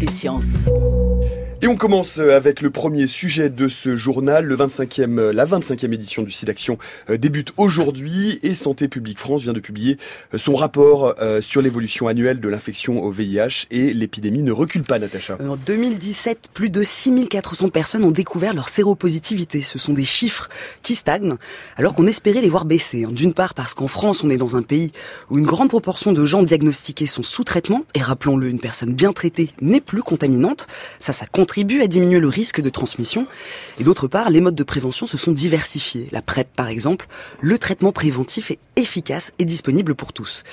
des sciences. Et on commence euh, avec le premier sujet de ce journal. Le 25e, euh, la 25e édition du SIDAction euh, débute aujourd'hui et Santé publique France vient de publier son rapport sur l'évolution annuelle de l'infection au VIH et l'épidémie ne recule pas, Natacha. En 2017, plus de 6400 personnes ont découvert leur séropositivité. Ce sont des chiffres qui stagnent alors qu'on espérait les voir baisser. Hein. D'une part parce qu'en France, on est dans un pays où une grande proportion de gens diagnostiqués sont sous traitement et rappelons-le, une personne bien traitée n'est plus contaminante. Ça, ça compte contribue à diminuer le risque de transmission. Et d'autre part, les modes de prévention se sont diversifiés. La PrEP, par exemple, le traitement préventif est efficace et disponible pour tous.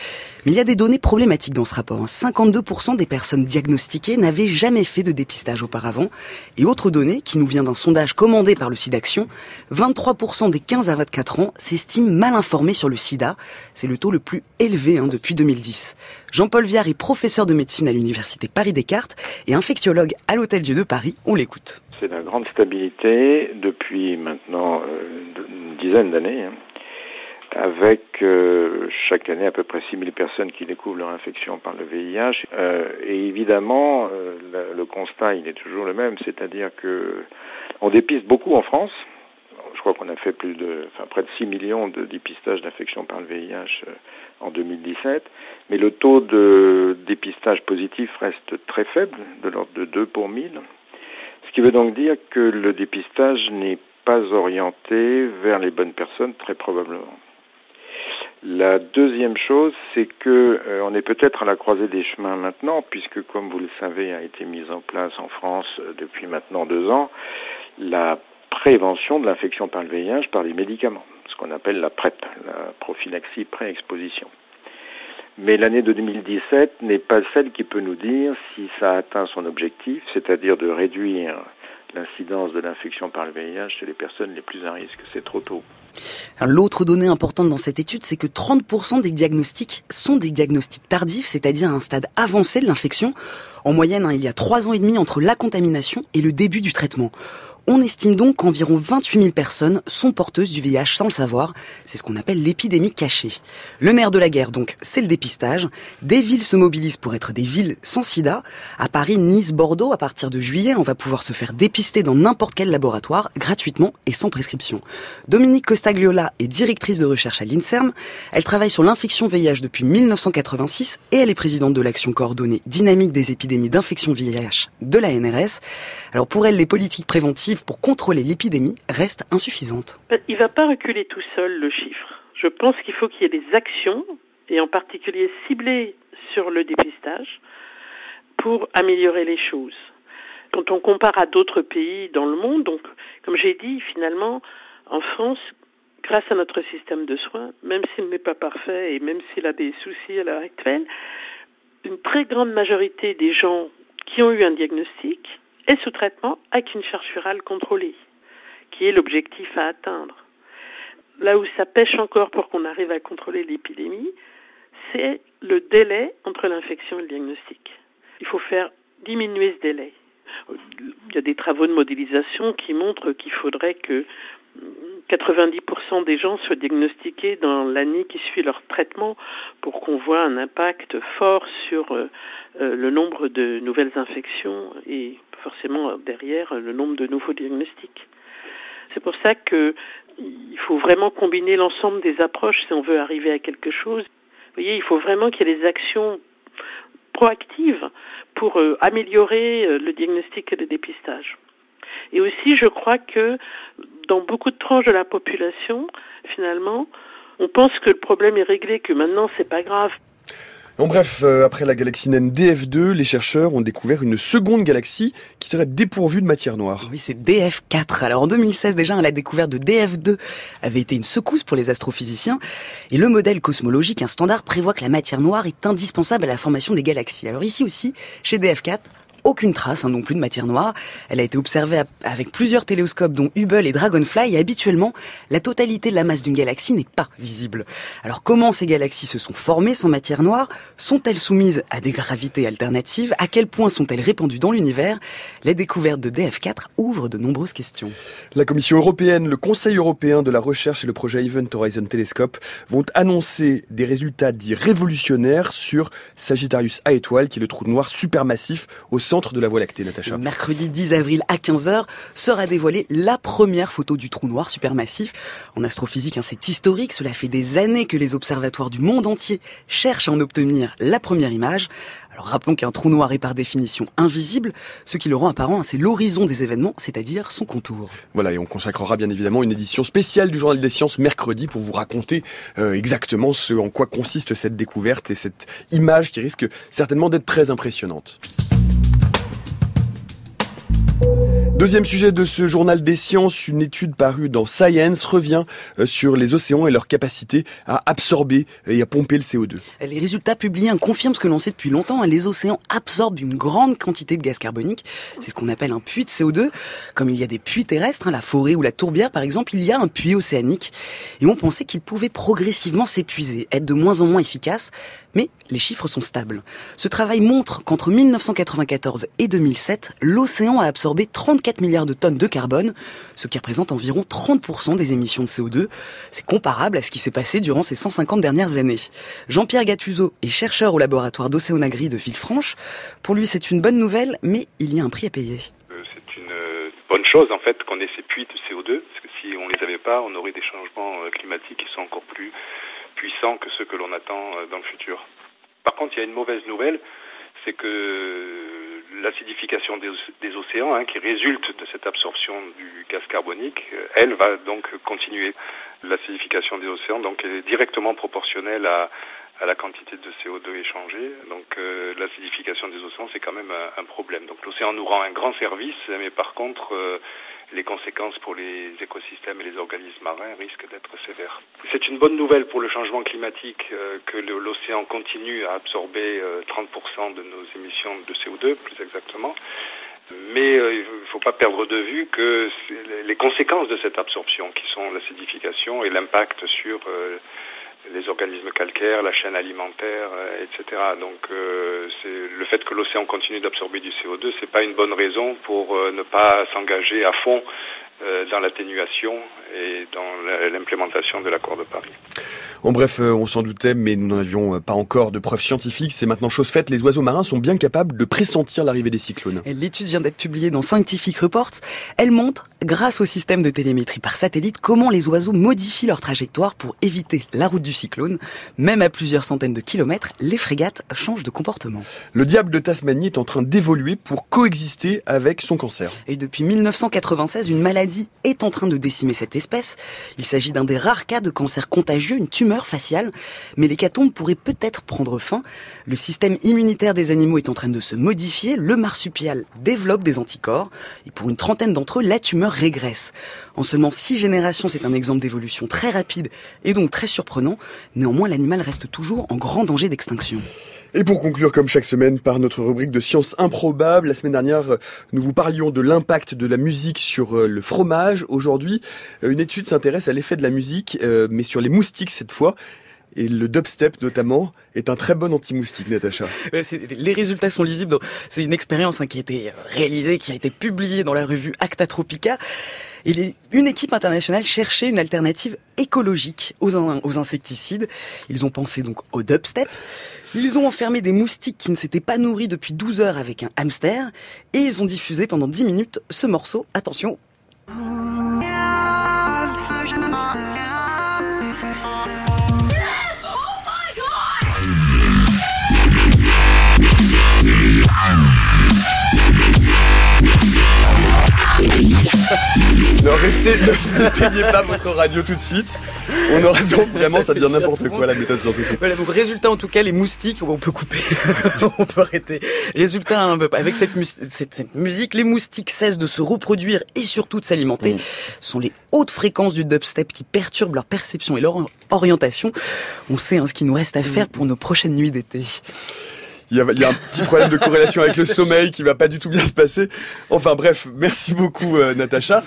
Mais il y a des données problématiques dans ce rapport. 52% des personnes diagnostiquées n'avaient jamais fait de dépistage auparavant. Et autre donnée, qui nous vient d'un sondage commandé par le SIDAction, 23% des 15 à 24 ans s'estiment mal informés sur le sida. C'est le taux le plus élevé hein, depuis 2010. Jean-Paul Viard est professeur de médecine à l'université Paris-Descartes et infectiologue à l'Hôtel Dieu de Paris. On l'écoute. C'est la grande stabilité depuis maintenant euh, une dizaine d'années, hein, avec euh, chaque année à peu près 6000 personnes qui découvrent leur infection par le VIH. Euh, et évidemment, le, constat, il est toujours le même, c'est-à-dire que on dépiste beaucoup en France, je crois qu'on a fait plus de, enfin, près de 6 millions de dépistages d'infection par le VIH en 2017, mais le taux de dépistage positif reste très faible, de l'ordre de 2 pour 1000, ce qui veut donc dire que le dépistage n'est pas orienté vers les bonnes personnes, très probablement. La deuxième chose, c'est que euh, on est peut-être à la croisée des chemins maintenant, puisque, comme vous le savez, a été mise en place en France euh, depuis maintenant deux ans la prévention de l'infection par le VIH par les médicaments, ce qu'on appelle la PrEP, la prophylaxie pré-exposition. Mais l'année de 2017 n'est pas celle qui peut nous dire si ça a atteint son objectif, c'est-à-dire de réduire l'incidence de l'infection par le VIH chez les personnes les plus à risque. C'est trop tôt. L'autre donnée importante dans cette étude, c'est que 30% des diagnostics sont des diagnostics tardifs, c'est-à-dire à un stade avancé de l'infection. En moyenne, hein, il y a trois ans et demi entre la contamination et le début du traitement. On estime donc qu'environ 28 000 personnes sont porteuses du VIH sans le savoir. C'est ce qu'on appelle l'épidémie cachée. Le nerf de la guerre, donc, c'est le dépistage. Des villes se mobilisent pour être des villes sans sida. À Paris, Nice, Bordeaux, à partir de juillet, on va pouvoir se faire dépister dans n'importe quel laboratoire, gratuitement et sans prescription. Dominique Costagliola est directrice de recherche à l'INSERM. Elle travaille sur l'infection VIH depuis 1986 et elle est présidente de l'action coordonnée dynamique des épidémies d'infection VIH de la NRS. Alors pour elle, les politiques préventives pour contrôler l'épidémie reste insuffisante. Il ne va pas reculer tout seul le chiffre. Je pense qu'il faut qu'il y ait des actions, et en particulier ciblées sur le dépistage, pour améliorer les choses. Quand on compare à d'autres pays dans le monde, donc, comme j'ai dit, finalement, en France, grâce à notre système de soins, même s'il n'est pas parfait et même s'il a des soucis à l'heure actuelle, une très grande majorité des gens qui ont eu un diagnostic et sous traitement avec une charge virale contrôlée, qui est l'objectif à atteindre. Là où ça pêche encore pour qu'on arrive à contrôler l'épidémie, c'est le délai entre l'infection et le diagnostic. Il faut faire diminuer ce délai. Il y a des travaux de modélisation qui montrent qu'il faudrait que 90% des gens soient diagnostiqués dans l'année qui suit leur traitement pour qu'on voit un impact fort sur euh, euh, le nombre de nouvelles infections et forcément derrière le nombre de nouveaux diagnostics. C'est pour ça qu'il faut vraiment combiner l'ensemble des approches si on veut arriver à quelque chose. Vous voyez, il faut vraiment qu'il y ait des actions proactives pour euh, améliorer le diagnostic et le dépistage. Et aussi, je crois que dans beaucoup de tranches de la population, finalement, on pense que le problème est réglé, que maintenant c'est pas grave. En bref, euh, après la galaxie naine DF2, les chercheurs ont découvert une seconde galaxie qui serait dépourvue de matière noire. Oui, c'est DF4. Alors en 2016 déjà, la découverte de DF2 avait été une secousse pour les astrophysiciens. Et le modèle cosmologique, un standard, prévoit que la matière noire est indispensable à la formation des galaxies. Alors ici aussi, chez DF4, aucune trace hein, non plus de matière noire. Elle a été observée avec plusieurs télescopes dont Hubble et Dragonfly et habituellement la totalité de la masse d'une galaxie n'est pas visible. Alors comment ces galaxies se sont formées sans matière noire? Sont-elles soumises à des gravités alternatives? À quel point sont-elles répandues dans l'univers? Les découvertes de DF4 ouvrent de nombreuses questions. La Commission européenne, le Conseil européen de la recherche et le projet Event Horizon Telescope vont annoncer des résultats dits révolutionnaires sur Sagittarius A étoile qui est le trou noir supermassif au centre centre de la Voie lactée, Natacha. Mercredi 10 avril à 15h sera dévoilée la première photo du trou noir supermassif. En astrophysique, hein, c'est historique. Cela fait des années que les observatoires du monde entier cherchent à en obtenir la première image. Alors rappelons qu'un trou noir est par définition invisible. Ce qui le rend apparent, hein, c'est l'horizon des événements, c'est-à-dire son contour. Voilà, et on consacrera bien évidemment une édition spéciale du Journal des Sciences mercredi pour vous raconter euh, exactement ce en quoi consiste cette découverte et cette image qui risque certainement d'être très impressionnante. Bye. Deuxième sujet de ce journal des sciences, une étude parue dans Science revient euh, sur les océans et leur capacité à absorber et à pomper le CO2. Les résultats publiés confirment ce que l'on sait depuis longtemps. Hein. Les océans absorbent une grande quantité de gaz carbonique. C'est ce qu'on appelle un puits de CO2. Comme il y a des puits terrestres, hein, la forêt ou la tourbière par exemple, il y a un puits océanique. Et on pensait qu'il pouvait progressivement s'épuiser, être de moins en moins efficace. Mais les chiffres sont stables. Ce travail montre qu'entre 1994 et 2007, l'océan a absorbé 34 milliards de tonnes de carbone, ce qui représente environ 30% des émissions de CO2. C'est comparable à ce qui s'est passé durant ces 150 dernières années. Jean-Pierre Gattuso est chercheur au laboratoire d'océanagrie de Villefranche. Pour lui, c'est une bonne nouvelle, mais il y a un prix à payer. Euh, c'est une euh, bonne chose en fait qu'on ait ces puits de CO2, parce que si on les avait pas, on aurait des changements euh, climatiques qui sont encore plus puissants que ceux que l'on attend dans le futur. Par contre, il y a une mauvaise nouvelle, c'est que l'acidification des, océans, hein, qui résulte de cette absorption du gaz carbonique, euh, elle va donc continuer. L'acidification des océans donc est directement proportionnelle à, la quantité de CO2 échangé. Donc euh, l'acidification des océans, c'est quand même un, problème. Donc l'océan nous rend un grand service, mais par contre, les conséquences pour les écosystèmes et les organismes marins risquent d'être sévères. C'est une bonne nouvelle pour le changement climatique euh, que l'océan continue à absorber 30% euh, de nos émissions de CO2, plus exactement. Mais euh, il ne faut pas perdre de vue que les conséquences de cette absorption, qui sont l'acidification et l'impact sur les organismes calcaires, la chaîne alimentaire, euh, etc. Donc euh, le fait que l'océan continue d'absorber du CO2, c'est pas une bonne raison pour euh, ne pas s'engager à fond dans l'atténuation et dans l'implémentation de l'accord de Paris. En bref, euh, on s'en doutait, mais nous n'en avions euh, pas encore de preuves scientifiques. C'est maintenant chose faite. Les oiseaux marins sont bien capables de pressentir l'arrivée des cyclones. L'étude vient d'être publiée dans Scientific Reports. Elle montre, grâce au système de télémétrie par satellite, comment les oiseaux modifient leur trajectoire pour éviter la route du cyclone. Même à plusieurs centaines de kilomètres, les frégates changent de comportement. Le diable de Tasmanie est en train d'évoluer pour coexister avec son cancer. Et depuis 1996, une maladie est en train de décimer cette espèce. Il s'agit d'un des rares cas de cancer contagieux, une tumeur faciale, mais l'hécatombe pourrait peut-être prendre fin. Le système immunitaire des animaux est en train de se modifier, le marsupial développe des anticorps, et pour une trentaine d'entre eux, la tumeur régresse. En seulement six générations, c'est un exemple d'évolution très rapide et donc très surprenant. Néanmoins, l'animal reste toujours en grand danger d'extinction. Et pour conclure, comme chaque semaine, par notre rubrique de sciences improbables, la semaine dernière, nous vous parlions de l'impact de la musique sur euh, le fromage. Aujourd'hui, euh, une étude s'intéresse à l'effet de la musique, euh, mais sur les moustiques cette fois. Et le dubstep notamment est un très bon anti-moustique, Natacha. Les résultats sont lisibles. C'est une expérience hein, qui a été réalisée, qui a été publiée dans la revue Acta Tropica. Une équipe internationale cherchait une alternative écologique aux, insecticides. Ils ont pensé donc au dubstep. Ils ont enfermé des moustiques qui ne s'étaient pas nourris depuis 12 heures avec un hamster et ils ont diffusé pendant 10 minutes ce morceau. Attention. N'éteignez pas votre radio tout de suite. On reste donc vraiment, ça devient n'importe quoi la méthode scientifique. Voilà, donc résultat en tout cas, les moustiques, on peut couper, on peut arrêter. Résultat, avec cette, cette, musique, les moustiques cessent de se reproduire et surtout de s'alimenter. Mm. Ce sont les hautes fréquences du dubstep qui perturbent leur perception et leur orientation. On sait hein, ce qu'il nous reste à faire pour nos prochaines nuits d'été il y, a, il y, a, un petit problème de corrélation avec le sommeil qui va pas du tout bien se passer. Enfin bref, merci beaucoup euh, Natacha.